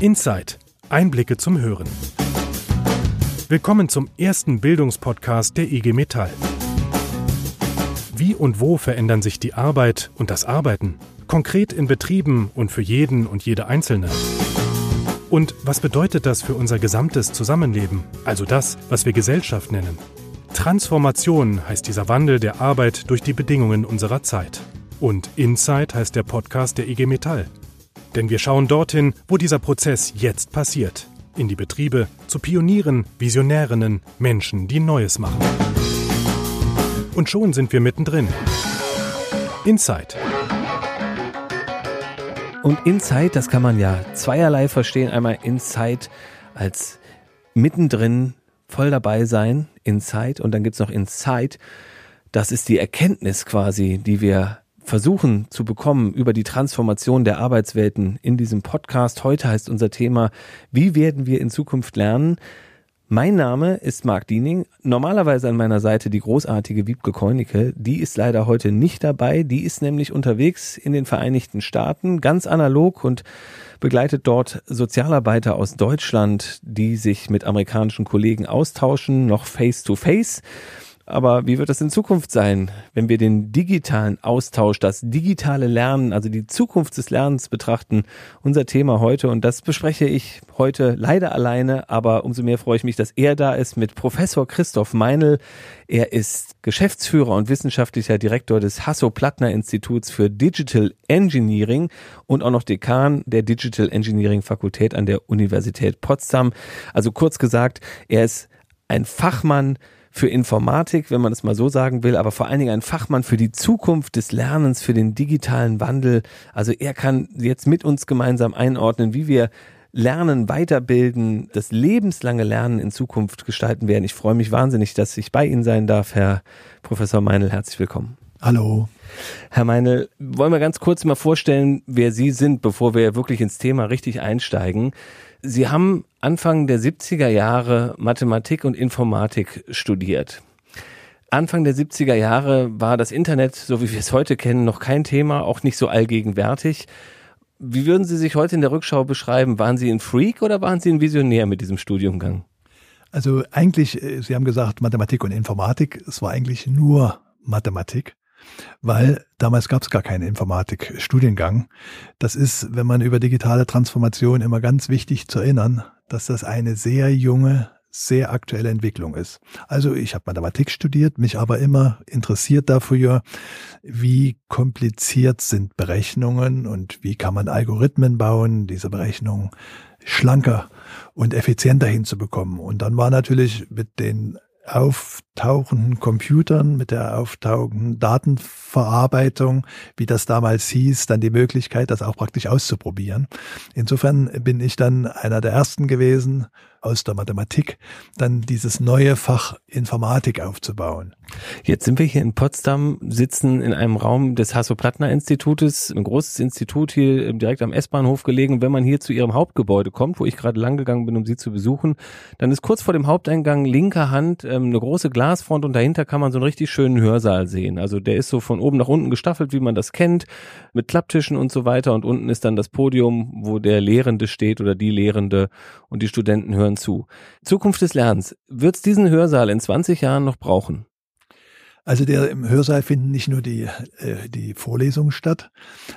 Inside. Einblicke zum Hören. Willkommen zum ersten Bildungspodcast der IG Metall. Wie und wo verändern sich die Arbeit und das Arbeiten? Konkret in Betrieben und für jeden und jede Einzelne. Und was bedeutet das für unser gesamtes Zusammenleben, also das, was wir Gesellschaft nennen? Transformation heißt dieser Wandel der Arbeit durch die Bedingungen unserer Zeit. Und Inside heißt der Podcast der IG Metall. Denn wir schauen dorthin, wo dieser Prozess jetzt passiert. In die Betriebe, zu Pionieren, Visionärinnen, Menschen, die Neues machen. Und schon sind wir mittendrin. Inside. Und Inside, das kann man ja zweierlei verstehen. Einmal Inside als mittendrin voll dabei sein, Inside. Und dann gibt's noch Inside. Das ist die Erkenntnis quasi, die wir versuchen zu bekommen über die Transformation der Arbeitswelten in diesem Podcast. Heute heißt unser Thema, wie werden wir in Zukunft lernen? Mein Name ist Marc Diening. Normalerweise an meiner Seite die großartige Wiebke Keunicke. Die ist leider heute nicht dabei. Die ist nämlich unterwegs in den Vereinigten Staaten, ganz analog und begleitet dort Sozialarbeiter aus Deutschland, die sich mit amerikanischen Kollegen austauschen, noch face to face. Aber wie wird das in Zukunft sein, wenn wir den digitalen Austausch, das digitale Lernen, also die Zukunft des Lernens betrachten? Unser Thema heute und das bespreche ich heute leider alleine, aber umso mehr freue ich mich, dass er da ist mit Professor Christoph Meinl. Er ist Geschäftsführer und wissenschaftlicher Direktor des Hasso-Plattner-Instituts für Digital Engineering und auch noch Dekan der Digital Engineering Fakultät an der Universität Potsdam. Also kurz gesagt, er ist ein Fachmann für Informatik, wenn man es mal so sagen will, aber vor allen Dingen ein Fachmann für die Zukunft des Lernens, für den digitalen Wandel. Also er kann jetzt mit uns gemeinsam einordnen, wie wir Lernen, Weiterbilden, das lebenslange Lernen in Zukunft gestalten werden. Ich freue mich wahnsinnig, dass ich bei Ihnen sein darf, Herr Professor Meinl. Herzlich willkommen. Hallo. Herr Meinl, wollen wir ganz kurz mal vorstellen, wer Sie sind, bevor wir wirklich ins Thema richtig einsteigen. Sie haben Anfang der 70er Jahre Mathematik und Informatik studiert. Anfang der 70er Jahre war das Internet, so wie wir es heute kennen, noch kein Thema, auch nicht so allgegenwärtig. Wie würden Sie sich heute in der Rückschau beschreiben? Waren Sie ein Freak oder waren Sie ein Visionär mit diesem Studiumgang? Also eigentlich, äh, Sie haben gesagt Mathematik und Informatik, es war eigentlich nur Mathematik weil damals gab es gar keinen Informatikstudiengang. Das ist, wenn man über digitale Transformation immer ganz wichtig zu erinnern, dass das eine sehr junge, sehr aktuelle Entwicklung ist. Also ich habe Mathematik studiert, mich aber immer interessiert dafür, wie kompliziert sind Berechnungen und wie kann man Algorithmen bauen, diese Berechnungen schlanker und effizienter hinzubekommen. Und dann war natürlich mit den auftauchenden Computern, mit der auftauchenden Datenverarbeitung, wie das damals hieß, dann die Möglichkeit, das auch praktisch auszuprobieren. Insofern bin ich dann einer der ersten gewesen, aus der Mathematik dann dieses neue Fach Informatik aufzubauen. Jetzt sind wir hier in Potsdam, sitzen in einem Raum des Hasso-Plattner-Institutes, ein großes Institut hier direkt am S-Bahnhof gelegen. Wenn man hier zu Ihrem Hauptgebäude kommt, wo ich gerade lang gegangen bin, um Sie zu besuchen, dann ist kurz vor dem Haupteingang linker Hand ähm, eine große Glasfront und dahinter kann man so einen richtig schönen Hörsaal sehen. Also der ist so von oben nach unten gestaffelt, wie man das kennt, mit Klapptischen und so weiter. Und unten ist dann das Podium, wo der Lehrende steht oder die Lehrende und die Studenten hören zu. Zukunft des Lernens. Wird es diesen Hörsaal in 20 Jahren noch brauchen? Also der, im Hörsaal finden nicht nur die, äh, die Vorlesungen statt,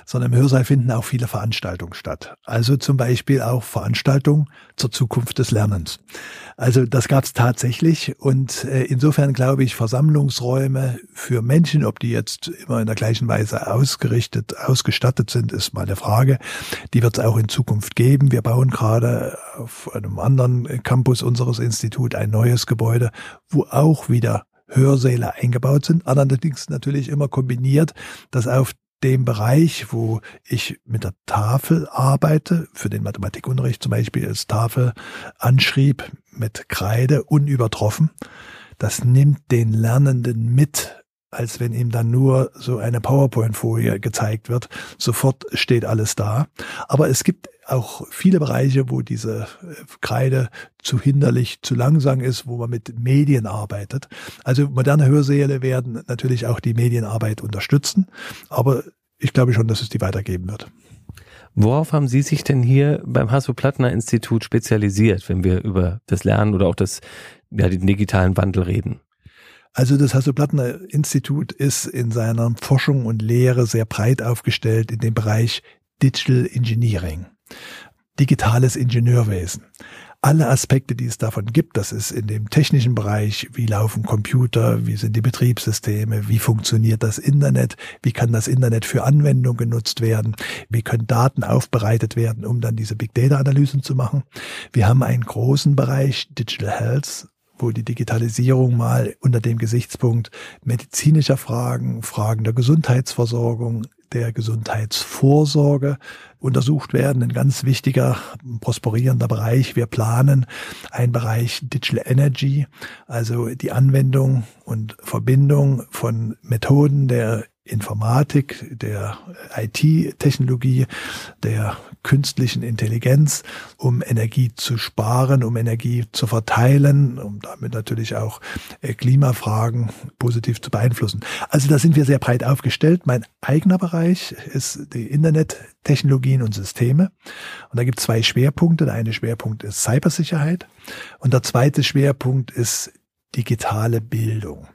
sondern im Hörsaal finden auch viele Veranstaltungen statt. Also zum Beispiel auch Veranstaltungen zur Zukunft des Lernens. Also das gab es tatsächlich und äh, insofern glaube ich, Versammlungsräume für Menschen, ob die jetzt immer in der gleichen Weise ausgerichtet, ausgestattet sind, ist mal eine Frage. Die wird es auch in Zukunft geben. Wir bauen gerade auf einem anderen Campus unseres Instituts ein neues Gebäude, wo auch wieder Hörsäle eingebaut sind, allerdings natürlich immer kombiniert, dass auf dem Bereich, wo ich mit der Tafel arbeite, für den Mathematikunterricht zum Beispiel als Tafel anschrieb mit Kreide unübertroffen, das nimmt den Lernenden mit als wenn ihm dann nur so eine PowerPoint-Folie gezeigt wird. Sofort steht alles da. Aber es gibt auch viele Bereiche, wo diese äh, Kreide zu hinderlich, zu langsam ist, wo man mit Medien arbeitet. Also moderne Hörsäle werden natürlich auch die Medienarbeit unterstützen. Aber ich glaube schon, dass es die weitergeben wird. Worauf haben Sie sich denn hier beim Hasso-Plattner-Institut spezialisiert, wenn wir über das Lernen oder auch das, ja, den digitalen Wandel reden? Also das Hasso-Plattner-Institut ist in seiner Forschung und Lehre sehr breit aufgestellt in dem Bereich Digital Engineering, digitales Ingenieurwesen alle Aspekte, die es davon gibt, das ist in dem technischen Bereich, wie laufen Computer, wie sind die Betriebssysteme, wie funktioniert das Internet, wie kann das Internet für Anwendungen genutzt werden, wie können Daten aufbereitet werden, um dann diese Big Data Analysen zu machen. Wir haben einen großen Bereich Digital Health, wo die Digitalisierung mal unter dem Gesichtspunkt medizinischer Fragen, Fragen der Gesundheitsversorgung, der Gesundheitsvorsorge untersucht werden. Ein ganz wichtiger, prosperierender Bereich. Wir planen einen Bereich Digital Energy, also die Anwendung und Verbindung von Methoden der Informatik, der IT-Technologie, der künstlichen Intelligenz, um Energie zu sparen, um Energie zu verteilen, um damit natürlich auch äh, Klimafragen positiv zu beeinflussen. Also da sind wir sehr breit aufgestellt. Mein eigener Bereich ist die Internettechnologien und Systeme. Und da gibt es zwei Schwerpunkte. Der eine Schwerpunkt ist Cybersicherheit und der zweite Schwerpunkt ist digitale Bildung.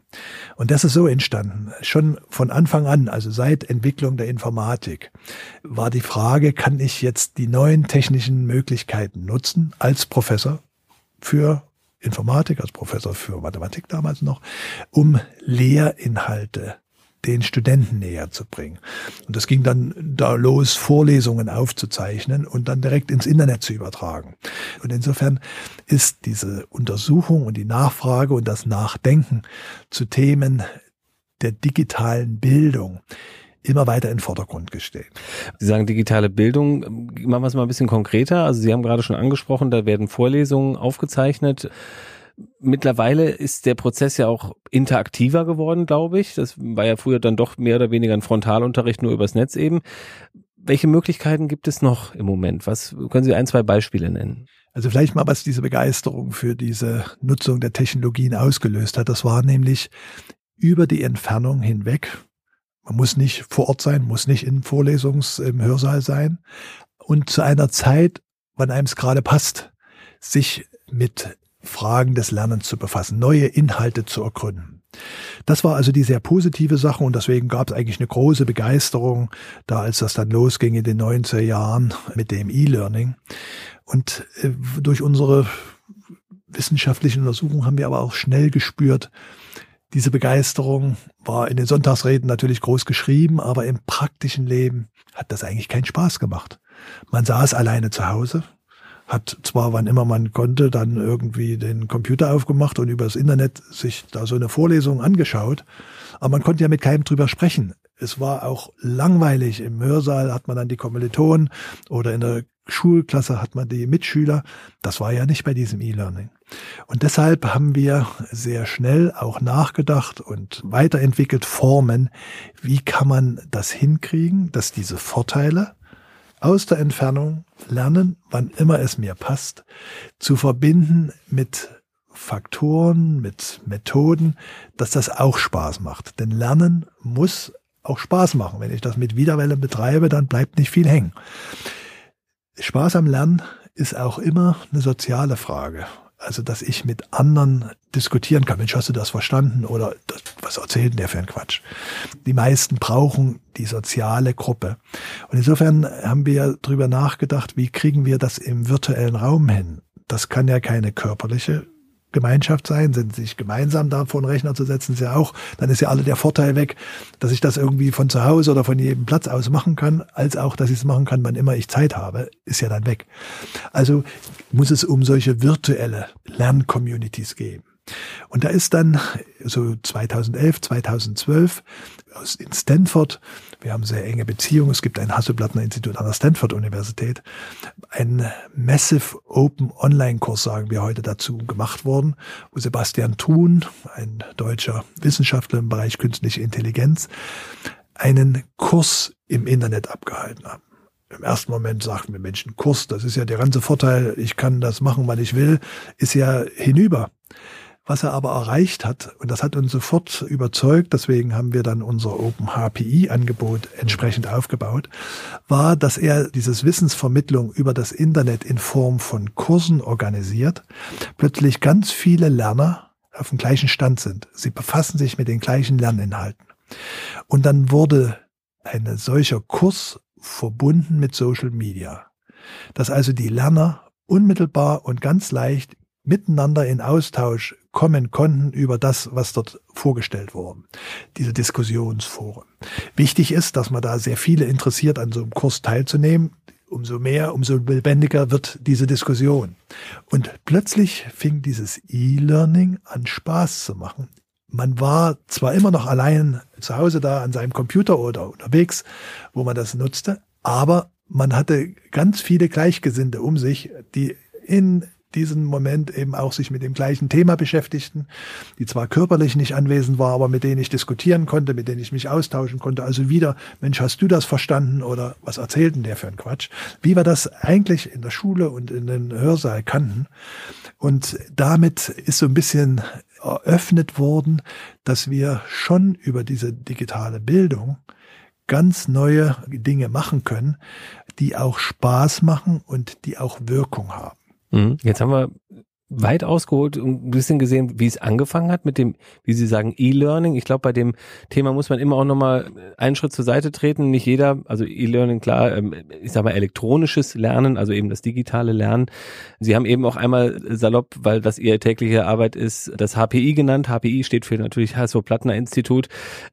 Und das ist so entstanden. Schon von Anfang an, also seit Entwicklung der Informatik, war die Frage, kann ich jetzt die neuen technischen Möglichkeiten nutzen als Professor für Informatik, als Professor für Mathematik damals noch, um Lehrinhalte den Studenten näher zu bringen. Und das ging dann da los, Vorlesungen aufzuzeichnen und dann direkt ins Internet zu übertragen. Und insofern ist diese Untersuchung und die Nachfrage und das Nachdenken zu Themen der digitalen Bildung immer weiter in den Vordergrund gestellt. Sie sagen digitale Bildung. Machen wir es mal ein bisschen konkreter. Also Sie haben gerade schon angesprochen, da werden Vorlesungen aufgezeichnet mittlerweile ist der Prozess ja auch interaktiver geworden, glaube ich. Das war ja früher dann doch mehr oder weniger ein Frontalunterricht nur übers Netz eben. Welche Möglichkeiten gibt es noch im Moment? Was können Sie ein, zwei Beispiele nennen? Also vielleicht mal, was diese Begeisterung für diese Nutzung der Technologien ausgelöst hat. Das war nämlich über die Entfernung hinweg. Man muss nicht vor Ort sein, muss nicht in Vorlesungs-, im Hörsaal sein. Und zu einer Zeit, wann einem es gerade passt, sich mit Fragen des Lernens zu befassen, neue Inhalte zu ergründen. Das war also die sehr positive Sache und deswegen gab es eigentlich eine große Begeisterung da, als das dann losging in den 90er Jahren mit dem E-Learning. Und äh, durch unsere wissenschaftlichen Untersuchungen haben wir aber auch schnell gespürt, diese Begeisterung war in den Sonntagsreden natürlich groß geschrieben, aber im praktischen Leben hat das eigentlich keinen Spaß gemacht. Man saß alleine zu Hause, hat zwar, wann immer man konnte, dann irgendwie den Computer aufgemacht und übers Internet sich da so eine Vorlesung angeschaut, aber man konnte ja mit keinem drüber sprechen. Es war auch langweilig. Im Hörsaal hat man dann die Kommilitonen oder in der Schulklasse hat man die Mitschüler. Das war ja nicht bei diesem E-Learning. Und deshalb haben wir sehr schnell auch nachgedacht und weiterentwickelt Formen, wie kann man das hinkriegen, dass diese Vorteile, aus der Entfernung lernen, wann immer es mir passt, zu verbinden mit Faktoren, mit Methoden, dass das auch Spaß macht. Denn Lernen muss auch Spaß machen. Wenn ich das mit Widerwelle betreibe, dann bleibt nicht viel hängen. Spaß am Lernen ist auch immer eine soziale Frage. Also, dass ich mit anderen diskutieren kann. Mensch, hast du das verstanden? Oder das, was erzählt denn der für ein Quatsch? Die meisten brauchen die soziale Gruppe. Und insofern haben wir darüber nachgedacht, wie kriegen wir das im virtuellen Raum hin? Das kann ja keine körperliche Gemeinschaft sein, sind sich gemeinsam da vor den Rechner zu setzen, ist ja auch, dann ist ja alle der Vorteil weg, dass ich das irgendwie von zu Hause oder von jedem Platz aus machen kann, als auch, dass ich es machen kann, wann immer ich Zeit habe, ist ja dann weg. Also muss es um solche virtuelle Lerncommunities gehen. Und da ist dann so 2011, 2012 in Stanford, wir haben sehr enge Beziehungen, es gibt ein Hasselblattner-Institut an der Stanford-Universität, ein Massive Open Online-Kurs, sagen wir heute dazu, gemacht worden, wo Sebastian Thun, ein deutscher Wissenschaftler im Bereich künstliche Intelligenz, einen Kurs im Internet abgehalten hat. Im ersten Moment sagten wir Menschen, Kurs, das ist ja der ganze Vorteil, ich kann das machen, wann ich will, ist ja hinüber Was er aber erreicht hat, und das hat uns sofort überzeugt, deswegen haben wir dann unser Open HPI-Angebot entsprechend aufgebaut, war, dass er dieses Wissensvermittlung über das Internet in Form von Kursen organisiert, plötzlich ganz viele Lerner auf dem gleichen Stand sind. Sie befassen sich mit den gleichen Lerninhalten. Und dann wurde ein solcher Kurs verbunden mit Social Media. Dass also die Lerner unmittelbar und ganz leicht miteinander in Austausch kommen konnten über das, was dort vorgestellt wurde. Diese Diskussionsforen. Wichtig ist, dass man da sehr viele interessiert, an so einem Kurs teilzunehmen. Umso mehr, umso lebendiger wird diese Diskussion. Und plötzlich fing dieses E-Learning an Spaß zu machen. Man war zwar immer noch allein zu Hause da an seinem Computer oder unterwegs, wo man das nutzte, aber man hatte ganz viele Gleichgesinnte um sich, die in diesen Moment eben auch sich mit dem gleichen Thema beschäftigten, die zwar körperlich nicht anwesend war, aber mit denen ich diskutieren konnte, mit denen ich mich austauschen konnte. Also wieder, Mensch, hast du das verstanden oder was erzählt denn der für ein Quatsch? Wie wir das eigentlich in der Schule und in den Hörsaal kannten. Und damit ist so ein bisschen eröffnet worden, dass wir schon über diese digitale Bildung ganz neue Dinge machen können, die auch Spaß machen und die auch Wirkung haben. Mhm. Jetzt haben wir weit ausgeholt und ein bisschen gesehen, wie es angefangen hat mit dem, wie Sie sagen, E-Learning. Ich glaube, bei dem Thema muss man immer auch nochmal einen Schritt zur Seite treten. Nicht jeder, also E-Learning, klar, ähm, ich sag mal elektronisches Lernen, also eben das digitale Lernen. Sie haben eben auch einmal salopp, weil das Ihre tägliche Arbeit ist, das HPI genannt. HPI steht für natürlich Hasso-Plattner Institut.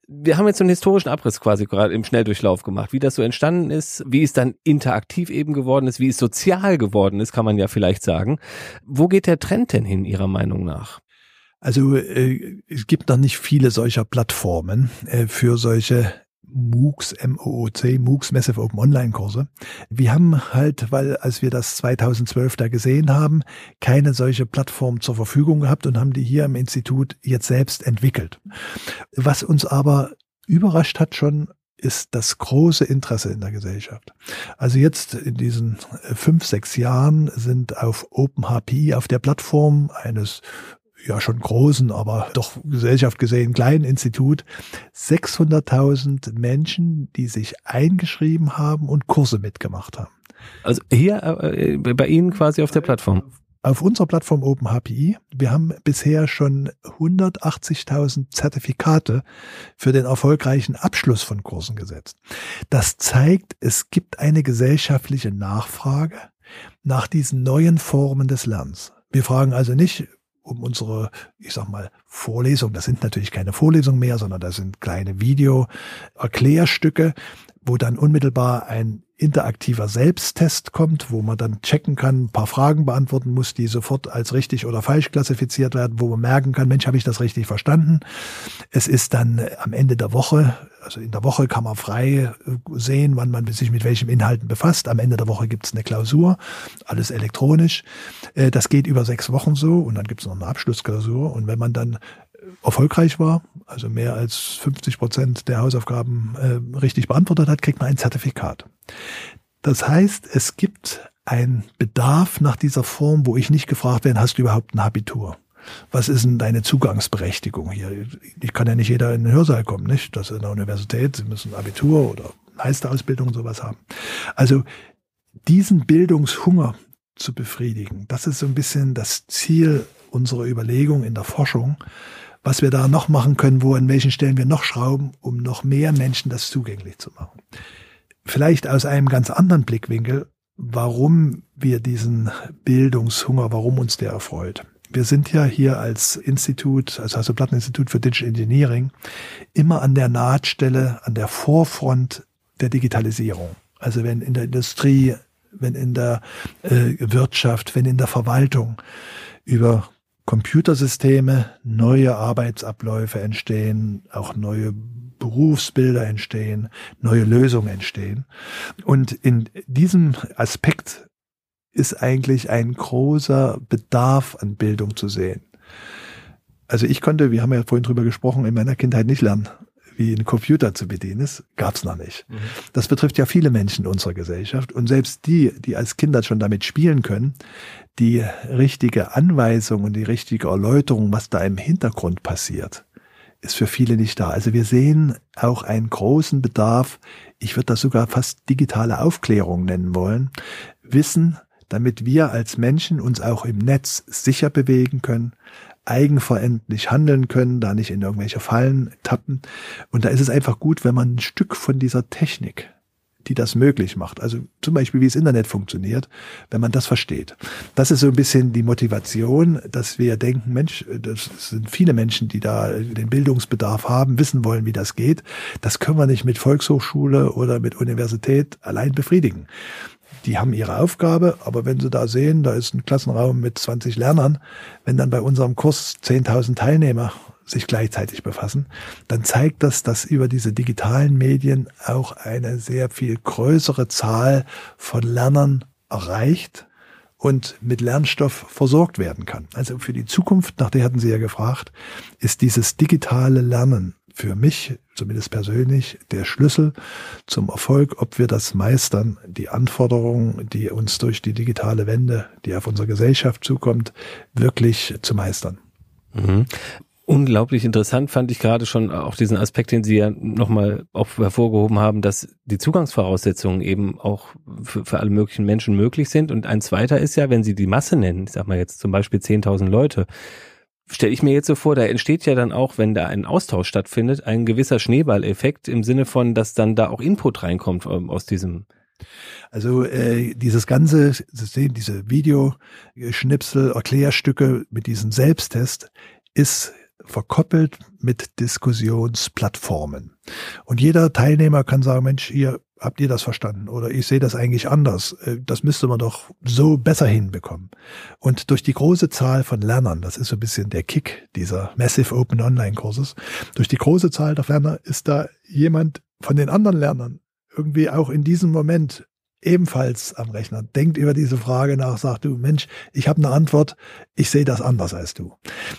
Wir haben jetzt so einen historischen Abriss quasi gerade im Schnelldurchlauf gemacht, wie das so entstanden ist, wie es dann interaktiv eben geworden ist, wie es sozial geworden ist, kann man ja vielleicht sagen. Wo geht der Trend denn hin, Ihrer Meinung nach? Also äh, es gibt noch nicht viele solcher Plattformen äh, für solche MOOCs, MOOC, MOOCs, Massive Open Online Kurse. Wir haben halt, weil als wir das 2012 da gesehen haben, keine solche Plattform zur Verfügung gehabt und haben die hier im Institut jetzt selbst entwickelt. Was uns aber überrascht hat schon, ist das große Interesse in der Gesellschaft. Also jetzt in diesen äh, fünf, sechs Jahren sind auf OpenHPI, auf der Plattform eines ja schon großen, aber doch Gesellschaft gesehen kleinen Institut 600.000 Menschen, die sich eingeschrieben haben und Kurse mitgemacht haben. Also hier äh, bei Ihnen quasi auf der Plattform auf unserer Plattform OpenHPI. Wir haben bisher schon 180.000 Zertifikate für den erfolgreichen Abschluss von Kursen gesetzt. Das zeigt, es gibt eine gesellschaftliche Nachfrage nach diesen neuen Formen des Lernens. Wir fragen also nicht um unsere, ich sag mal, Vorlesung. Das sind natürlich keine Vorlesungen mehr, sondern das sind kleine Video-Erklärstücke, wo dann unmittelbar ein interaktiver Selbsttest kommt, wo man dann checken kann, ein paar Fragen beantworten muss, die sofort als richtig oder falsch klassifiziert werden, wo man merken kann, Mensch, habe ich das richtig verstanden. Es ist dann am Ende der Woche, also in der Woche kann man frei äh, sehen, wann man sich mit welchen Inhalten befasst. Am Ende der Woche gibt es eine Klausur, alles elektronisch. Äh, das geht über sechs Wochen so und dann gibt es noch eine Abschlussklausur. Und wenn man dann erfolgreich war, also mehr als 50 Prozent der Hausaufgaben äh, richtig beantwortet hat, kriegt man ein Zertifikat. Das heißt, es gibt einen Bedarf nach dieser Form, wo ich nicht gefragt werde, hast du überhaupt ein Abitur? Was ist denn deine Zugangsberechtigung hier? Ich kann ja nicht jeder in den Hörsaal kommen, nicht? Das ist in der Universität, sie müssen Abitur oder Meisterausbildung und sowas haben. Also diesen Bildungshunger zu befriedigen, das ist so ein bisschen das Ziel unserer Überlegung in der Forschung, was wir da noch machen können, wo an welchen Stellen wir noch schrauben, um noch mehr Menschen das zugänglich zu machen. Vielleicht aus einem ganz anderen Blickwinkel, warum wir diesen Bildungshunger, warum uns der erfreut. Wir sind ja hier als Institut, als Hasso-Platten-Institut für Digital Engineering, immer an der Nahtstelle, an der Vorfront der Digitalisierung. Also wenn in der Industrie, wenn in der äh, Wirtschaft, wenn in der Verwaltung über Computersysteme, neue Arbeitsabläufe entstehen, auch neue Berufsbilder entstehen, neue Lösungen entstehen. Und in diesem Aspekt ist eigentlich ein großer Bedarf an Bildung zu sehen. Also ich konnte, wir haben ja vorhin drüber gesprochen, in meiner Kindheit nicht lernen. Wie ein Computer zu bedienen ist, gab's noch nicht. Mhm. Das betrifft ja viele Menschen in unserer Gesellschaft und selbst die, die als Kinder schon damit spielen können, die richtige Anweisung und die richtige Erläuterung, was da im Hintergrund passiert, ist für viele nicht da. Also wir sehen auch einen großen Bedarf, ich würde das sogar fast digitale Aufklärung nennen wollen, Wissen, damit wir als Menschen uns auch im Netz sicher bewegen können, eigenverendlich handeln können, da nicht in irgendwelche Fallen tappen. Und da ist es einfach gut, wenn man ein Stück von dieser Technik, die das möglich macht, also zum Beispiel wie das Internet funktioniert, wenn man das versteht. Das ist so ein bisschen die Motivation, dass wir denken, Mensch, das sind viele Menschen, die da den Bildungsbedarf haben, wissen wollen, wie das geht. Das können wir nicht mit Volkshochschule oder mit Universität allein befriedigen die haben ihre Aufgabe, aber wenn sie da sehen, da ist ein Klassenraum mit 20 Lernern, wenn dann bei unserem Kurs 10.000 Teilnehmer sich gleichzeitig befassen, dann zeigt das, dass über diese digitalen Medien auch eine sehr viel größere Zahl von Lernern erreicht und mit Lernstoff versorgt werden kann. Also für die Zukunft, nach der hatten Sie ja gefragt, ist dieses digitale Lernen für mich, zumindest persönlich, der Schlüssel zum Erfolg, ob wir das meistern, die Anforderungen, die uns durch die digitale Wende, die auf unsere Gesellschaft zukommt, wirklich zu meistern. Mhm. Unglaublich interessant fand ich gerade schon auch diesen Aspekt, den Sie ja nochmal auch hervorgehoben haben, dass die Zugangsvoraussetzungen eben auch für, für alle möglichen Menschen möglich sind. Und ein zweiter ist ja, wenn Sie die Masse nennen, ich sag mal jetzt zum Beispiel 10.000 Leute, stelle ich mir jetzt so vor, da entsteht ja dann auch, wenn da ein Austausch stattfindet, ein gewisser Schneeballeffekt im Sinne von, dass dann da auch Input reinkommt ähm, aus diesem. Also äh, dieses ganze System, diese Videoschnipsel, Erklärstücke mit diesem Selbsttest ist verkoppelt mit Diskussionsplattformen. Und jeder Teilnehmer kann sagen, Mensch, hier habt ihr das verstanden? Oder ich sehe das eigentlich anders. Äh, das müsste man doch so besser hinbekommen. Und durch die große Zahl von Lernern, das ist so ein bisschen der Kick dieser Massive Open Online Kurses, durch die große Zahl der Lerner ist da jemand von den anderen Lernern irgendwie auch in diesem Moment ebenfalls am Rechner, denkt über diese Frage nach, sagt du, Mensch, ich habe eine Antwort, ich sehe das anders als du.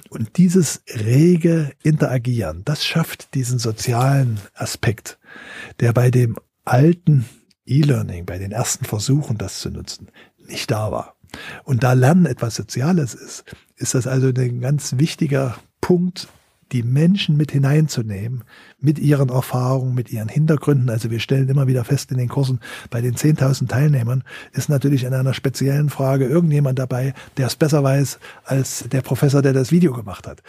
Und dieses rege Interagieren, das schafft diesen sozialen Aspekt, der bei dem alten E-Learning, bei den ersten Versuchen, das zu nutzen, nicht da war. Und da Lernen etwas Soziales ist, ist das also ein ganz wichtiger Punkt, die Menschen mit hineinzunehmen, mit ihren Erfahrungen, mit ihren Hintergründen. Also wir stellen immer wieder fest in den Kursen, bei den 10.000 Teilnehmern ist natürlich in einer speziellen Frage irgendjemand dabei, der es besser weiß als der Professor, der das Video gemacht hat.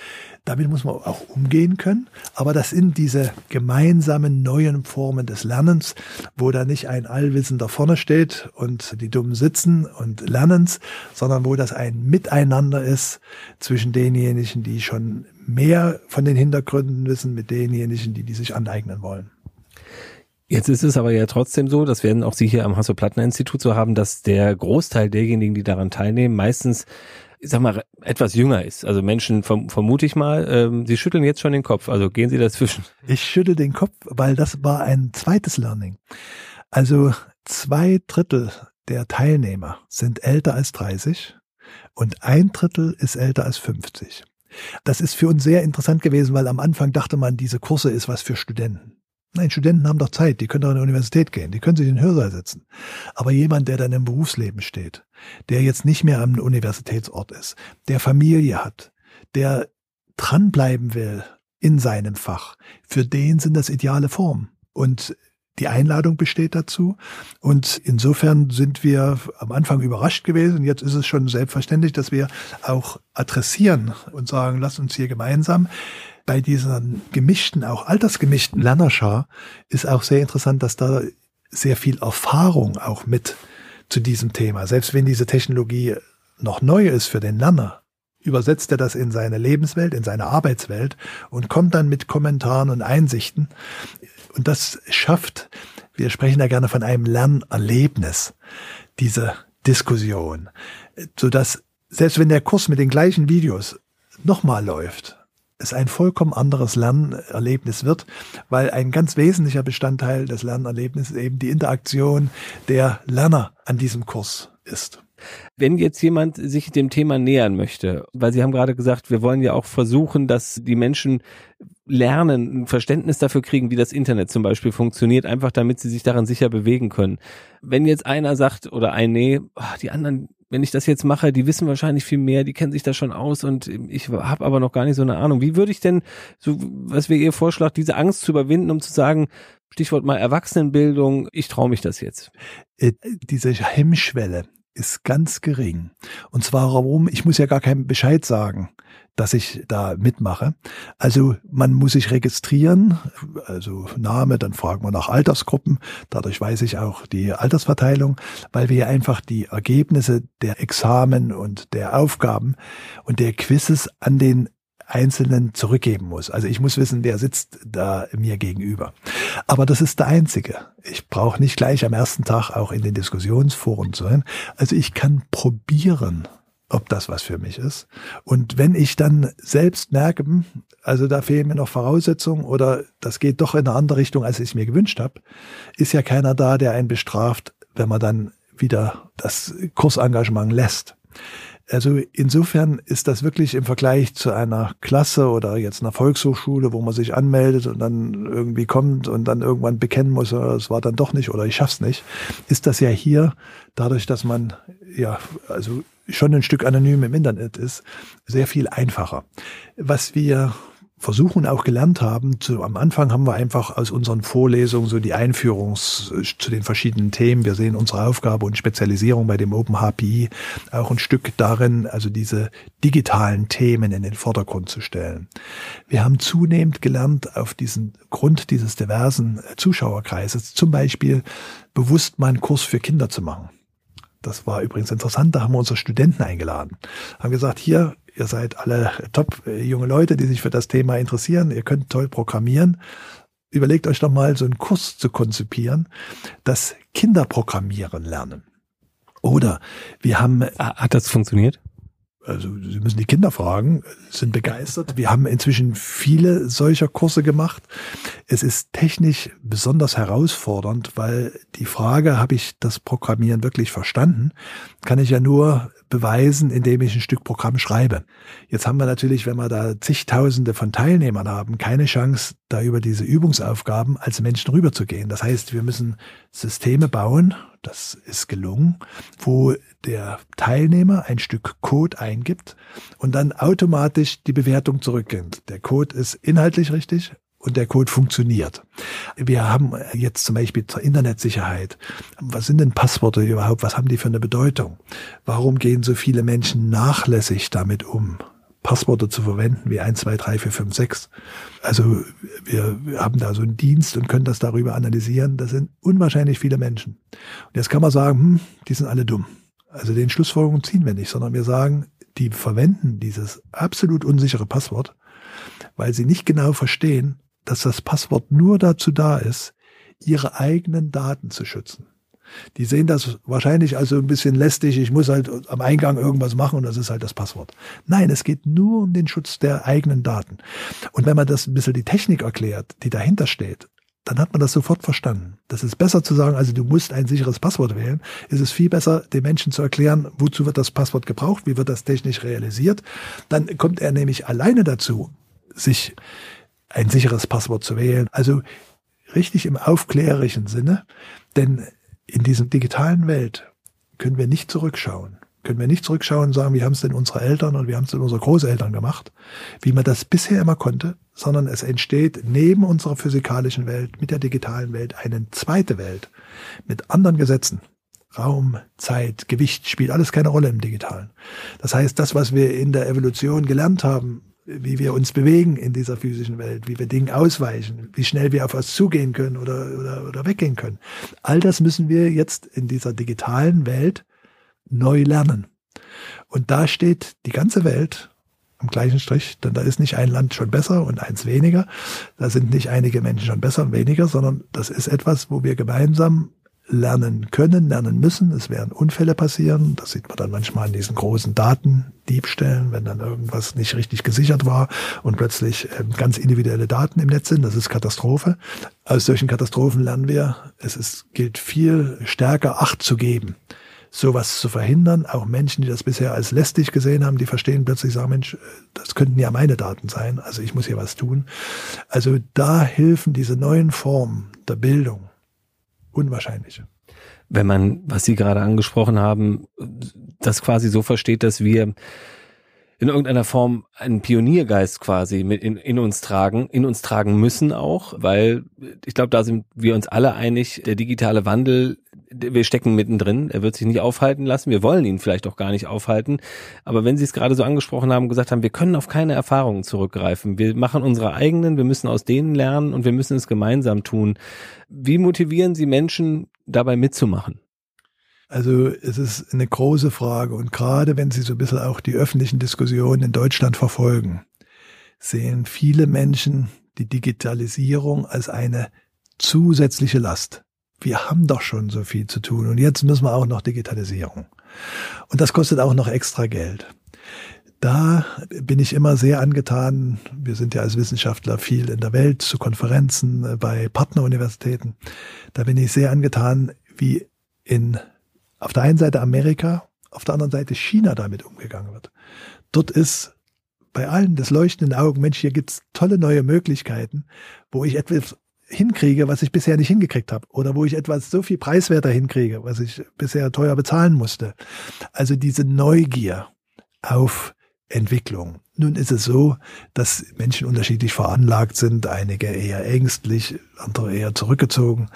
Damit muss man auch umgehen können. Aber das sind diese gemeinsamen neuen Formen des Lernens, wo da nicht ein Allwissender vorne steht und die Dummen sitzen und Lernens, sondern wo das ein Miteinander ist zwischen denjenigen, die schon mehr von den Hintergründen wissen, mit denjenigen, die die sich aneignen wollen. Jetzt ist es aber ja trotzdem so, das werden auch Sie hier am Hasso-Plattner-Institut so haben, dass der Großteil derjenigen, die daran teilnehmen, meistens ich sag mal, etwas jünger ist. Also Menschen, vermute ich mal, ähm, Sie schütteln jetzt schon den Kopf. Also gehen Sie dazwischen. Ich schüttel den Kopf, weil das war ein zweites Learning. Also zwei Drittel der Teilnehmer sind älter als 30 und ein Drittel ist älter als 50. Das ist für uns sehr interessant gewesen, weil am Anfang dachte man, diese Kurse ist was für Studenten. Nein, Studenten haben doch Zeit, die können doch in die Universität gehen, die können sich in den Hörsaal setzen. Aber jemand, der dann im Berufsleben steht, der jetzt nicht mehr am Universitätsort ist, der Familie hat, der dranbleiben will in seinem Fach, für den sind das ideale Formen. Und die Einladung besteht dazu. Und insofern sind wir am Anfang überrascht gewesen. Jetzt ist es schon selbstverständlich, dass wir auch adressieren und sagen, lass uns hier gemeinsam bei dieser gemischten, auch altersgemischten Lernerschar ist auch sehr interessant, dass da sehr viel Erfahrung auch mit zu diesem Thema, selbst wenn diese Technologie noch neu ist für den Lerner, übersetzt er das in seine Lebenswelt, in seine Arbeitswelt und kommt dann mit Kommentaren und Einsichten. Und das schafft, wir sprechen ja gerne von einem Lernerlebnis, diese Diskussion, sodass selbst wenn der Kurs mit den gleichen Videos nochmal läuft, es ein vollkommen anderes Lernerlebnis wird, weil ein ganz wesentlicher Bestandteil des Lernerlebnisses eben die Interaktion der Lerner an diesem Kurs ist. Wenn jetzt jemand sich dem Thema nähern möchte, weil Sie haben gerade gesagt, wir wollen ja auch versuchen, dass die Menschen lernen, ein Verständnis dafür kriegen, wie das Internet zum Beispiel funktioniert, einfach damit sie sich daran sicher bewegen können. Wenn jetzt einer sagt oder ein, nee, die anderen, wenn ich das jetzt mache, die wissen wahrscheinlich viel mehr, die kennen sich da schon aus und ich habe aber noch gar nicht so eine Ahnung. Wie würde ich denn, so was wäre Ihr Vorschlag, diese Angst zu überwinden, um zu sagen, Stichwort mal Erwachsenenbildung, ich traue mich das jetzt? Äh, diese Hemmschwelle ist ganz gering. Und zwar warum? Ich muss ja gar keinen Bescheid sagen dass ich da mitmache. Also man muss sich registrieren, also Name, dann fragen wir nach Altersgruppen. Dadurch weiß ich auch die Altersverteilung, weil wir einfach die Ergebnisse der Examen und der Aufgaben und der Quizzes an den Einzelnen zurückgeben muss. Also ich muss wissen, wer sitzt da mir gegenüber. Aber das ist der einzige. Ich brauche nicht gleich am ersten Tag auch in den Diskussionsforen sein. Also ich kann probieren, ob das was für mich ist. Und wenn ich dann selbst merke, hm, also da fehlen mir noch Voraussetzungen oder das geht doch in eine andere Richtung, als ich es mir gewünscht habe, ist ja keiner da, der einen bestraft, wenn man dann wieder das Kursengagement lässt. Also insofern ist das wirklich im Vergleich zu einer Klasse oder jetzt einer Volkshochschule, wo man sich anmeldet und dann irgendwie kommt und dann irgendwann bekennen muss, es war dann doch nicht oder ich schaff's nicht, ist das ja hier dadurch, dass man ja also schon ein Stück anonym im Internet ist, sehr viel einfacher. Was wir versuchen auch gelernt haben, zu, am Anfang haben wir einfach aus unseren Vorlesungen so die Einführung zu den verschiedenen Themen. Wir sehen unsere Aufgabe und Spezialisierung bei dem Open HPI auch ein Stück darin, also diese digitalen Themen in den Vordergrund zu stellen. Wir haben zunehmend gelernt, auf diesen Grund dieses diversen Zuschauerkreises zum Beispiel bewusst mal einen Kurs für Kinder zu machen. Das war übrigens interessant, da haben wir unsere Studenten eingeladen. Haben gesagt, hier, ihr seid alle top äh, junge Leute, die sich für das Thema interessieren, ihr könnt toll programmieren. Überlegt euch doch mal, so einen Kurs zu konzipieren, das Kinderprogrammieren lernen. Oder wir haben. Hat das funktioniert? also Sie müssen die Kinder fragen, sind begeistert. Wir haben inzwischen viele solcher Kurse gemacht. Es ist technisch besonders herausfordernd, weil die Frage, habe ich das Programmieren wirklich verstanden, kann ich ja nur beweisen, indem ich ein Stück Programm schreibe. Jetzt haben wir natürlich, wenn wir da zigtausende von Teilnehmern haben, keine Chance, da über diese Übungsaufgaben als Menschen rüberzugehen. Das heißt, wir müssen Systeme bauen, das ist gelungen, wo der Teilnehmer ein Stück Code eingibt und dann automatisch die Bewertung zurückgibt. Der Code ist inhaltlich richtig, und der Code funktioniert. Wir haben jetzt zum Beispiel zur Internetsicherheit. Was sind denn Passworte überhaupt? Was haben die für eine Bedeutung? Warum gehen so viele Menschen nachlässig damit um? Passworte zu verwenden wie 1, 2, 3, 4, 5, 6. Also wir, wir haben da so einen Dienst und können das darüber analysieren. Das sind unwahrscheinlich viele Menschen. Und jetzt kann man sagen, hm, die sind alle dumm. Also den Schlussfolgerungen ziehen wir nicht, sondern wir sagen, die verwenden dieses absolut unsichere Passwort, weil sie nicht genau verstehen, dass das Passwort nur dazu da ist, ihre eigenen Daten zu schützen. Die sehen das wahrscheinlich also ein bisschen lästig. Ich muss halt am Eingang irgendwas machen und das ist halt das Passwort. Nein, es geht nur um den Schutz der eigenen Daten. Und wenn man das ein bisschen die Technik erklärt, die dahinter steht, dann hat man das sofort verstanden. Das ist besser zu sagen, also du musst ein sicheres Passwort wählen. Es ist viel besser, den Menschen zu erklären, wozu wird das Passwort gebraucht, wie wird das technisch realisiert. Dann kommt er nämlich alleine dazu, sich ein sicheres Passwort zu wählen. Also richtig im aufklärerischen Sinne, denn in diesem digitalen Welt können wir nicht zurückschauen. Können wir nicht zurückschauen und sagen, wie haben es denn unsere Eltern und wie haben es denn unsere Großeltern gemacht, wie man das bisher immer konnte, sondern es entsteht neben unserer physikalischen Welt, mit der digitalen Welt, eine zweite Welt mit anderen Gesetzen. Raum, Zeit, Gewicht spielt alles keine Rolle im Digitalen. Das heißt, das, was wir in der Evolution gelernt haben, wie wir uns bewegen in dieser physischen Welt, wie wir Dingen ausweichen, wie schnell wir auf was zugehen können oder, oder, oder weggehen können. All das müssen wir jetzt in dieser digitalen Welt neu lernen. Und da steht die ganze Welt am gleichen Strich, denn da ist nicht ein Land schon besser und eins weniger. Da sind nicht einige Menschen schon besser und weniger, sondern das ist etwas, wo wir gemeinsam lernen können, lernen müssen. Es werden Unfälle passieren. Das sieht man dann manchmal in diesen großen Datendiebstellen, wenn dann irgendwas nicht richtig gesichert war und plötzlich ähm, ganz individuelle Daten im Netz sind. Das ist Katastrophe. Aus solchen Katastrophen lernen wir, es ist, gilt viel stärker Acht zu geben sowas zu verhindern. Auch Menschen, die das bisher als lästig gesehen haben, die verstehen plötzlich, sagen, Mensch, das könnten ja meine Daten sein, also ich muss hier was tun. Also da helfen diese neuen Formen der Bildung unwahrscheinlich. Wenn man, was Sie gerade angesprochen haben, das quasi so versteht, dass wir in irgendeiner Form einen Pioniergeist quasi mit in, in uns tragen, in uns tragen müssen auch, weil ich glaube, da sind wir uns alle einig, der digitale Wandel, wir stecken mittendrin, er wird sich nicht aufhalten lassen, wir wollen ihn vielleicht auch gar nicht aufhalten, aber wenn Sie es gerade so angesprochen haben, gesagt haben, wir können auf keine Erfahrungen zurückgreifen, wir machen unsere eigenen, wir müssen aus denen lernen und wir müssen es gemeinsam tun. Wie motivieren Sie Menschen dabei mitzumachen? Also es ist eine große Frage und gerade wenn Sie so ein bisschen auch die öffentlichen Diskussionen in Deutschland verfolgen, sehen viele Menschen die Digitalisierung als eine zusätzliche Last. Wir haben doch schon so viel zu tun und jetzt müssen wir auch noch Digitalisierung. Und das kostet auch noch extra Geld. Da bin ich immer sehr angetan. Wir sind ja als Wissenschaftler viel in der Welt zu Konferenzen äh, bei Partneruniversitäten. Da bin ich sehr angetan, wie in auf der einen Seite Amerika, auf der anderen Seite China damit umgegangen wird. Dort ist bei allen das Leuchten in den Augen, Mensch, hier gibt's tolle neue Möglichkeiten, wo ich etwas hinkriege, was ich bisher nicht hingekriegt habe. Oder wo ich etwas so viel preiswerter hinkriege, was ich bisher teuer bezahlen musste. Also diese Neugier auf Entwicklung. Nun ist es so, dass Menschen unterschiedlich veranlagt sind, einige eher ängstlich, andere eher zurückgezogen.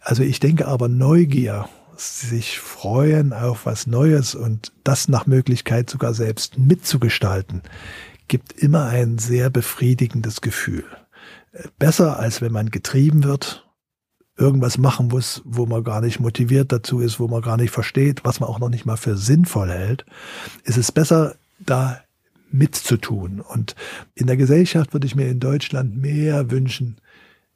Also ich denke aber Neugier sich freuen auf was Neues und das nach Möglichkeit sogar selbst mitzugestalten, gibt immer ein sehr befriedigendes Gefühl. Besser als wenn man getrieben wird, irgendwas machen muss, wo man gar nicht motiviert dazu ist, wo man gar nicht versteht, was man auch noch nicht mal für sinnvoll hält, ist es besser, da mitzutun. Und in der Gesellschaft würde ich mir in Deutschland mehr wünschen,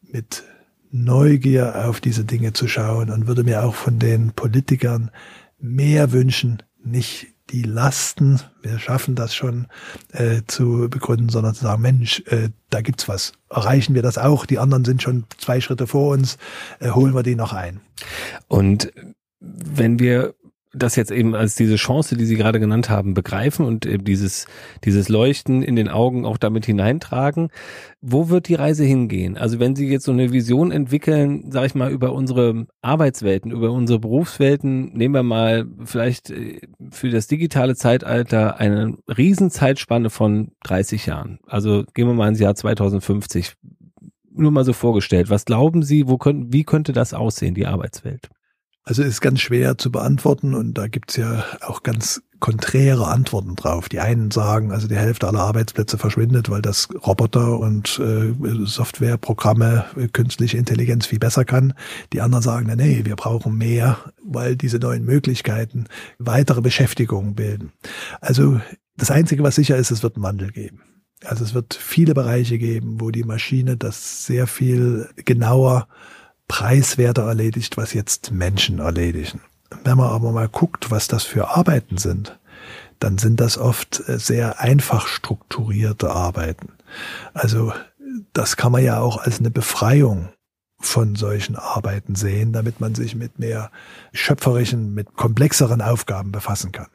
mit Neugier auf diese Dinge zu schauen und würde mir auch von den Politikern mehr wünschen, nicht die Lasten, wir schaffen das schon äh, zu begründen, sondern zu sagen, Mensch, äh, da gibt's was. Erreichen wir das auch? Die anderen sind schon zwei Schritte vor uns, äh, holen wir die noch ein. Und wenn wir das jetzt eben als diese Chance, die Sie gerade genannt haben, begreifen und eben dieses, dieses Leuchten in den Augen auch damit hineintragen. Wo wird die Reise hingehen? Also wenn Sie jetzt so eine Vision entwickeln, sage ich mal, über unsere Arbeitswelten, über unsere Berufswelten, nehmen wir mal vielleicht äh, für das digitale Zeitalter eine Riesenzeitspanne von 30 Jahren. Also gehen wir mal ins Jahr 2050. Nur mal so vorgestellt. Was glauben Sie, wo können, wie könnte das aussehen, die Arbeitswelt? Also ist ganz schwer zu beantworten und da gibt's ja auch ganz konträre Antworten drauf. Die einen sagen, also die Hälfte aller Arbeitsplätze verschwindet, weil das Roboter und äh, Softwareprogramme, äh, künstliche Intelligenz viel besser kann. Die anderen sagen, na, nee, wir brauchen mehr, weil diese neuen Möglichkeiten weitere Beschäftigung bilden. Also das Einzige, was sicher ist, es wird einen Wandel geben. Also es wird viele Bereiche geben, wo die Maschine das sehr viel genauer preiswerter erledigt, was jetzt Menschen erledigen. Wenn man aber mal guckt, was das für Arbeiten sind, dann sind das oft äh, sehr einfach strukturierte Arbeiten. Also das kann man ja auch als eine Befreiung von solchen Arbeiten sehen, damit man sich mit mehr schöpferischen, mit komplexeren Aufgaben befassen kann.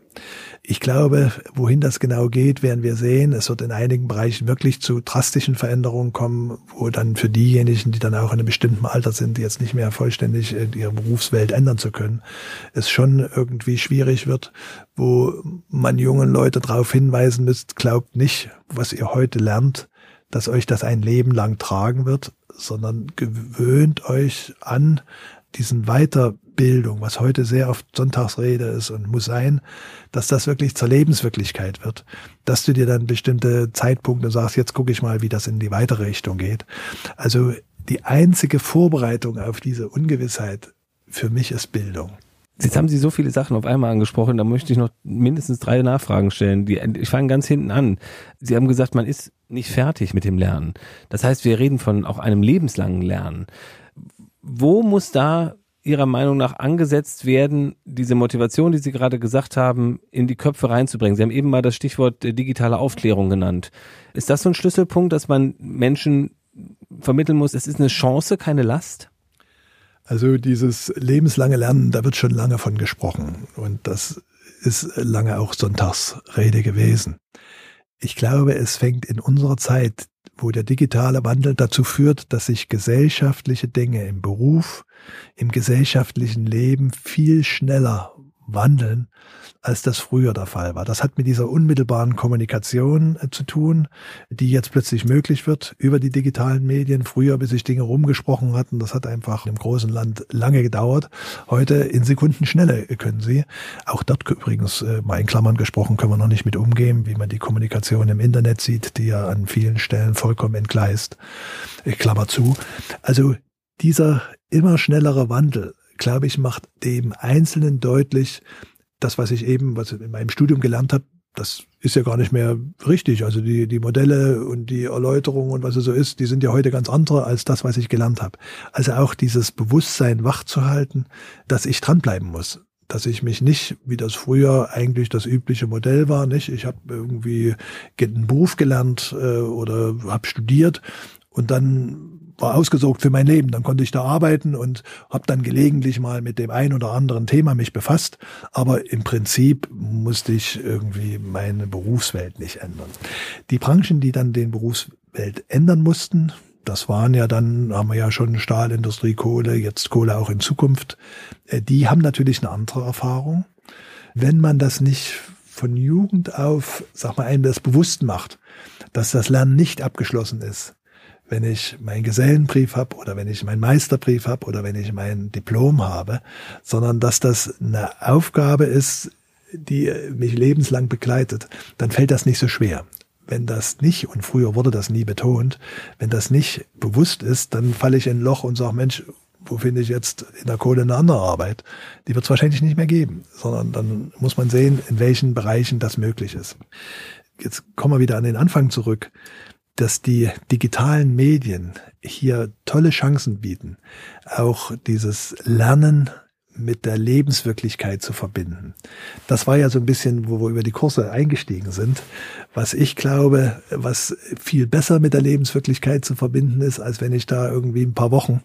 Ich glaube, wohin das genau geht, werden wir sehen. Es wird in einigen Bereichen wirklich zu drastischen Veränderungen kommen, wo dann für diejenigen, die dann auch in einem bestimmten Alter sind, die jetzt nicht mehr vollständig ihre Berufswelt ändern zu können, es schon irgendwie schwierig wird, wo man jungen Leute darauf hinweisen müsst, glaubt nicht, was ihr heute lernt, dass euch das ein Leben lang tragen wird, sondern gewöhnt euch an diesen Weiterbildung, was heute sehr oft Sonntagsrede ist und muss sein, dass das wirklich zur Lebenswirklichkeit wird, dass du dir dann bestimmte Zeitpunkte sagst, jetzt gucke ich mal, wie das in die weitere Richtung geht. Also die einzige Vorbereitung auf diese Ungewissheit für mich ist Bildung. Jetzt haben Sie so viele Sachen auf einmal angesprochen, da möchte ich noch mindestens drei Nachfragen stellen. Die, ich fange ganz hinten an. Sie haben gesagt, man ist nicht fertig mit dem Lernen. Das heißt, wir reden von auch einem lebenslangen Lernen. Wo muss da Ihrer Meinung nach angesetzt werden, diese Motivation, die Sie gerade gesagt haben, in die Köpfe reinzubringen? Sie haben eben mal das Stichwort digitale Aufklärung genannt. Ist das so ein Schlüsselpunkt, dass man Menschen vermitteln muss, es ist eine Chance, keine Last? Also dieses lebenslange Lernen, da wird schon lange von gesprochen. Und das ist lange auch Sonntagsrede gewesen. Ich glaube, es fängt in unserer Zeit, wo der digitale Wandel dazu führt, dass sich gesellschaftliche Dinge im Beruf, im gesellschaftlichen Leben viel schneller wandeln, als das früher der Fall war. Das hat mit dieser unmittelbaren Kommunikation äh, zu tun, die jetzt plötzlich möglich wird über die digitalen Medien. Früher, bis sich Dinge rumgesprochen hatten, das hat einfach im großen Land lange gedauert. Heute in Sekundenschnelle können sie. Auch dort übrigens, äh, mal in Klammern gesprochen, können wir noch nicht mit umgehen, wie man die Kommunikation im Internet sieht, die ja an vielen Stellen vollkommen entgleist. Klammer zu. Also dieser immer schnellere Wandel glaube ich, macht dem Einzelnen deutlich, das, was ich eben, was ich in meinem Studium gelernt habe, das ist ja gar nicht mehr richtig. Also die, die Modelle und die Erläuterungen und was es so ist, die sind ja heute ganz andere als das, was ich gelernt habe. Also auch dieses Bewusstsein wach zu halten, dass ich dranbleiben muss. Dass ich mich nicht, wie das früher eigentlich das übliche Modell war, nicht, ich habe irgendwie einen Beruf gelernt äh, oder habe studiert und dann war ausgesorgt für mein Leben. Dann konnte ich da arbeiten und habe dann gelegentlich mal mit dem ein oder anderen Thema mich befasst. Aber im Prinzip musste ich irgendwie meine Berufswelt nicht ändern. Die Branchen, die dann den Berufswelt ändern mussten, das waren ja dann, haben wir ja schon Stahlindustrie, Kohle, jetzt Kohle auch in Zukunft, äh, die haben natürlich eine andere Erfahrung. Wenn man das nicht von Jugend auf, sag mal, einem das bewusst macht, dass das Lernen nicht abgeschlossen ist, wenn ich meinen Gesellenbrief habe oder wenn ich meinen Meisterbrief habe oder wenn ich mein Diplom habe, sondern dass das eine Aufgabe ist, die mich lebenslang begleitet, dann fällt das nicht so schwer. Wenn das nicht, und früher wurde das nie betont, wenn das nicht bewusst ist, dann falle ich in ein Loch und sage, Mensch, wo finde ich jetzt in der Kohle eine andere Arbeit? Die wird es wahrscheinlich nicht mehr geben, sondern dann muss man sehen, in welchen Bereichen das möglich ist. Jetzt kommen wir wieder an den Anfang zurück dass die digitalen Medien hier tolle Chancen bieten, auch dieses Lernen mit der Lebenswirklichkeit zu verbinden. Das war ja so ein bisschen, wo wir über die Kurse eingestiegen sind, was ich glaube, was viel besser mit der Lebenswirklichkeit zu verbinden ist, als wenn ich da irgendwie ein paar Wochen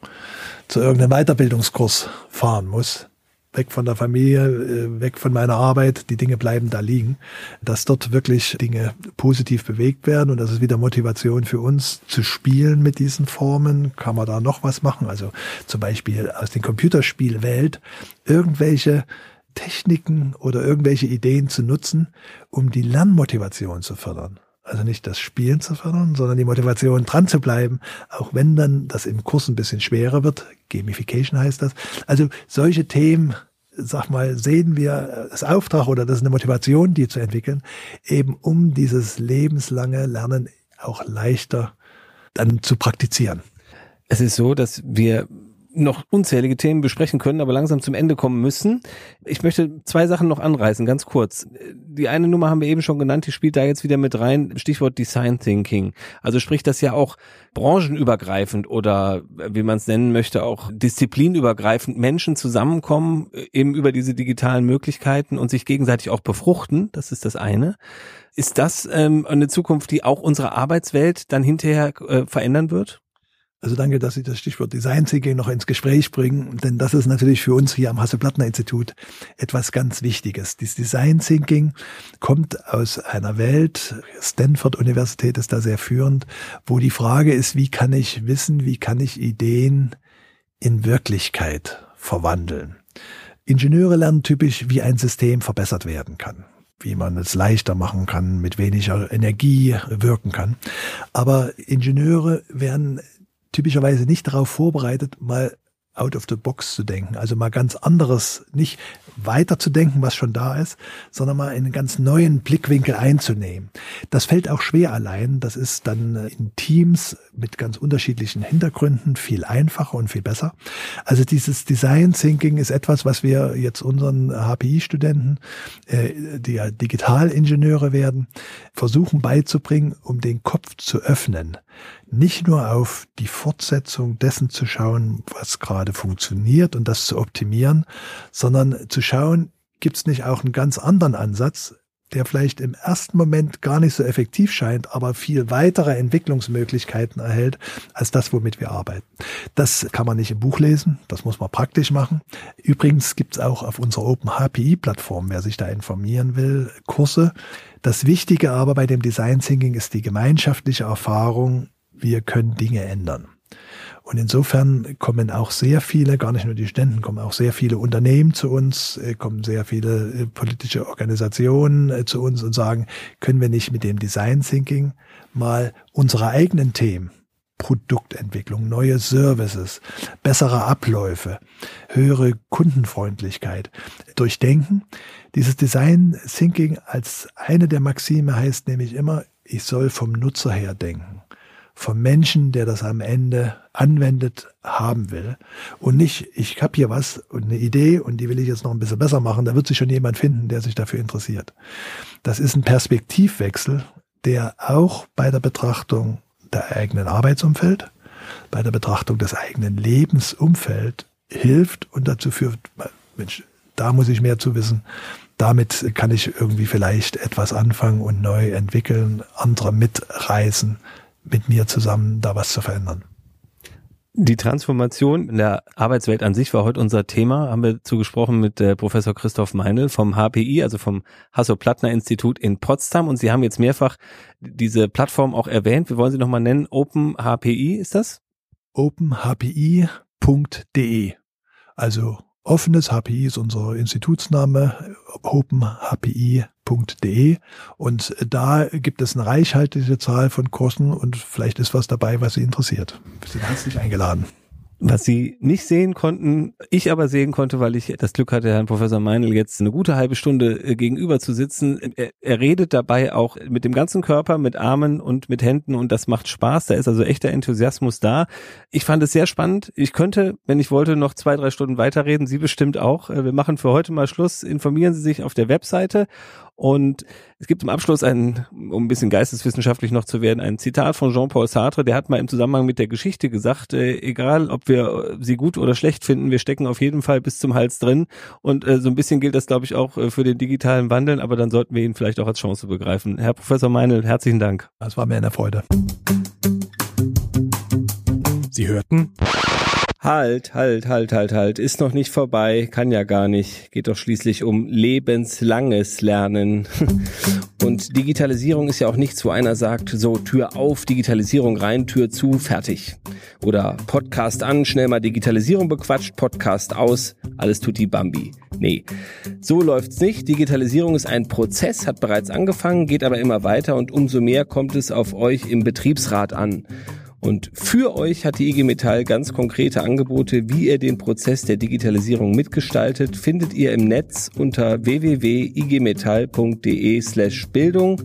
zu irgendeinem Weiterbildungskurs fahren muss weg von der Familie, äh, weg von meiner Arbeit, die Dinge bleiben da liegen, dass dort wirklich Dinge positiv bewegt werden und das ist wieder Motivation für uns zu spielen mit diesen Formen. Kann man da noch was machen? Also zum Beispiel aus den Computerspielwelt irgendwelche Techniken oder irgendwelche Ideen zu nutzen, um die Lernmotivation zu fördern. Also nicht das Spielen zu fördern, sondern die Motivation dran zu bleiben, auch wenn dann das im Kurs ein bisschen schwerer wird. Gamification heißt das. Also solche Themen, sag mal, sehen wir als Auftrag oder das ist eine Motivation, die zu entwickeln, eben um dieses lebenslange Lernen auch leichter dann zu praktizieren. Es ist so, dass wir noch unzählige Themen besprechen können, aber langsam zum Ende kommen müssen. Ich möchte zwei Sachen noch anreißen, ganz kurz. Die eine Nummer haben wir eben schon genannt, die spielt da jetzt wieder mit rein, Stichwort Design Thinking. Also sprich das ja auch branchenübergreifend oder wie man es nennen möchte, auch disziplinübergreifend Menschen zusammenkommen, eben über diese digitalen Möglichkeiten und sich gegenseitig auch befruchten. Das ist das eine. Ist das ähm, eine Zukunft, die auch unsere Arbeitswelt dann hinterher äh, verändern wird? Also danke, dass Sie das Stichwort Design Thinking noch ins Gespräch bringen, denn das ist natürlich für uns hier am Hasse-Plattner-Institut etwas ganz Wichtiges. Dieses Design Thinking kommt aus einer Welt, Stanford Universität ist da sehr führend, wo die Frage ist, wie kann ich Wissen, wie kann ich Ideen in Wirklichkeit verwandeln? Ingenieure lernen typisch, wie ein System verbessert werden kann wie man es leichter machen kann, mit weniger Energie wirken kann. Aber Ingenieure werden typischerweise nicht darauf vorbereitet, mal out of the box zu denken. Also mal ganz anderes, nicht weiter zu denken, was schon da ist, sondern mal einen ganz neuen Blickwinkel einzunehmen. Das fällt auch schwer allein. Das ist dann in Teams mit ganz unterschiedlichen Hintergründen viel einfacher und viel besser. Also dieses Design Thinking ist etwas, was wir jetzt unseren HPI-Studenten, äh, die ja Digitalingenieure werden, versuchen beizubringen, um den Kopf zu öffnen nicht nur auf die Fortsetzung dessen zu schauen, was gerade funktioniert und das zu optimieren, sondern zu schauen, gibt es nicht auch einen ganz anderen Ansatz, der vielleicht im ersten Moment gar nicht so effektiv scheint, aber viel weitere Entwicklungsmöglichkeiten erhält als das, womit wir arbeiten. Das kann man nicht im Buch lesen, das muss man praktisch machen. Übrigens gibt es auch auf unserer Open HPI-Plattform, wer sich da informieren will, Kurse. Das Wichtige aber bei dem Design Thinking ist die gemeinschaftliche Erfahrung, wir können Dinge ändern. Und insofern kommen auch sehr viele, gar nicht nur die Studenten, kommen auch sehr viele Unternehmen zu uns, äh, kommen sehr viele äh, politische Organisationen äh, zu uns und sagen, können wir nicht mit dem Design Thinking mal unsere eigenen Themen, Produktentwicklung, neue Services, bessere Abläufe, höhere Kundenfreundlichkeit durchdenken. Dieses Design Thinking als eine der Maxime heißt nämlich immer, ich soll vom Nutzer her denken vom Menschen, der das am Ende anwendet, haben will. Und nicht, ich habe hier was und eine Idee und die will ich jetzt noch ein bisschen besser machen. Da wird sich schon jemand finden, der sich dafür interessiert. Das ist ein Perspektivwechsel, der auch bei der Betrachtung der eigenen Arbeitsumfeld, bei der Betrachtung des eigenen Lebensumfeld hilft und dazu führt, Mensch, da muss ich mehr zu wissen. Damit kann ich irgendwie vielleicht etwas anfangen und neu entwickeln, andere mitreißen, mit mir zusammen da was zu verändern. Die Transformation in der Arbeitswelt an sich war heute unser Thema. Haben wir zugesprochen mit äh, Professor Christoph Meinl vom HPI, also vom Hasso-Plattner-Institut in Potsdam. Und Sie haben jetzt mehrfach diese Plattform auch erwähnt. Wir wollen sie nochmal nennen. Open HPI ist das? openhpi.de. Also offenes HPI ist unser Institutsname, openhpi.de und da gibt es eine reichhaltige Zahl von Kursen und vielleicht ist was dabei, was Sie interessiert. Sie sind herzlich eingeladen. Was Sie nicht sehen konnten, ich aber sehen konnte, weil ich das Glück hatte, Herrn Professor Meinl jetzt eine gute halbe Stunde äh, gegenüber zu sitzen. Er, er, redet dabei auch mit dem ganzen Körper, mit Armen und mit Händen und das macht Spaß. Da ist also echter Enthusiasmus da. Ich fand es sehr spannend. Ich könnte, wenn ich wollte, noch zwei, drei Stunden weiterreden. Sie bestimmt auch. Äh, wir machen für heute mal Schluss. Informieren Sie sich auf der Webseite und es gibt zum Abschluss ein, um ein bisschen geisteswissenschaftlich noch zu werden, ein Zitat von Jean-Paul Sartre, der hat mal im Zusammenhang mit der Geschichte gesagt, äh, egal ob wir sie gut oder schlecht finden, wir stecken auf jeden Fall bis zum Hals drin. Und äh, so ein bisschen gilt das, glaube ich, auch äh, für den digitalen Wandel, aber dann sollten wir ihn vielleicht auch als Chance begreifen. Herr Professor Meinl, herzlichen Dank. Das war mir eine Freude. Sie hörten Halt, halt, halt, halt, halt, ist noch nicht vorbei, kann ja gar nicht. Geht doch schließlich um lebenslanges Lernen. Und Digitalisierung ist ja auch nichts, wo einer sagt, so Tür auf, Digitalisierung rein, Tür zu, fertig. Oder Podcast an, schnell mal Digitalisierung bequatscht, Podcast aus, alles tut die Bambi. Nee, so läuft's nicht. Digitalisierung ist ein Prozess, hat bereits angefangen, geht aber immer weiter und umso mehr kommt es auf euch im Betriebsrat an. Und für euch hat die IG Metall ganz konkrete Angebote, wie ihr den Prozess der Digitalisierung mitgestaltet, findet ihr im Netz unter www.igmetall.de slash Bildung.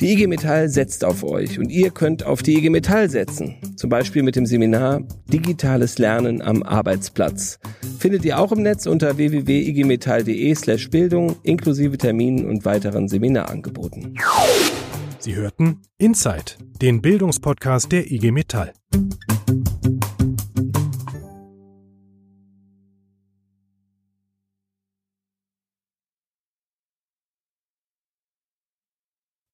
Die IG Metall setzt auf euch und ihr könnt auf die IG Metall setzen. Zum Beispiel mit dem Seminar Digitales Lernen am Arbeitsplatz. Findet ihr auch im Netz unter www.igmetall.de slash Bildung inklusive Terminen und weiteren Seminarangeboten. Sie hörten Inside, den Bildungspodcast der IG Metall.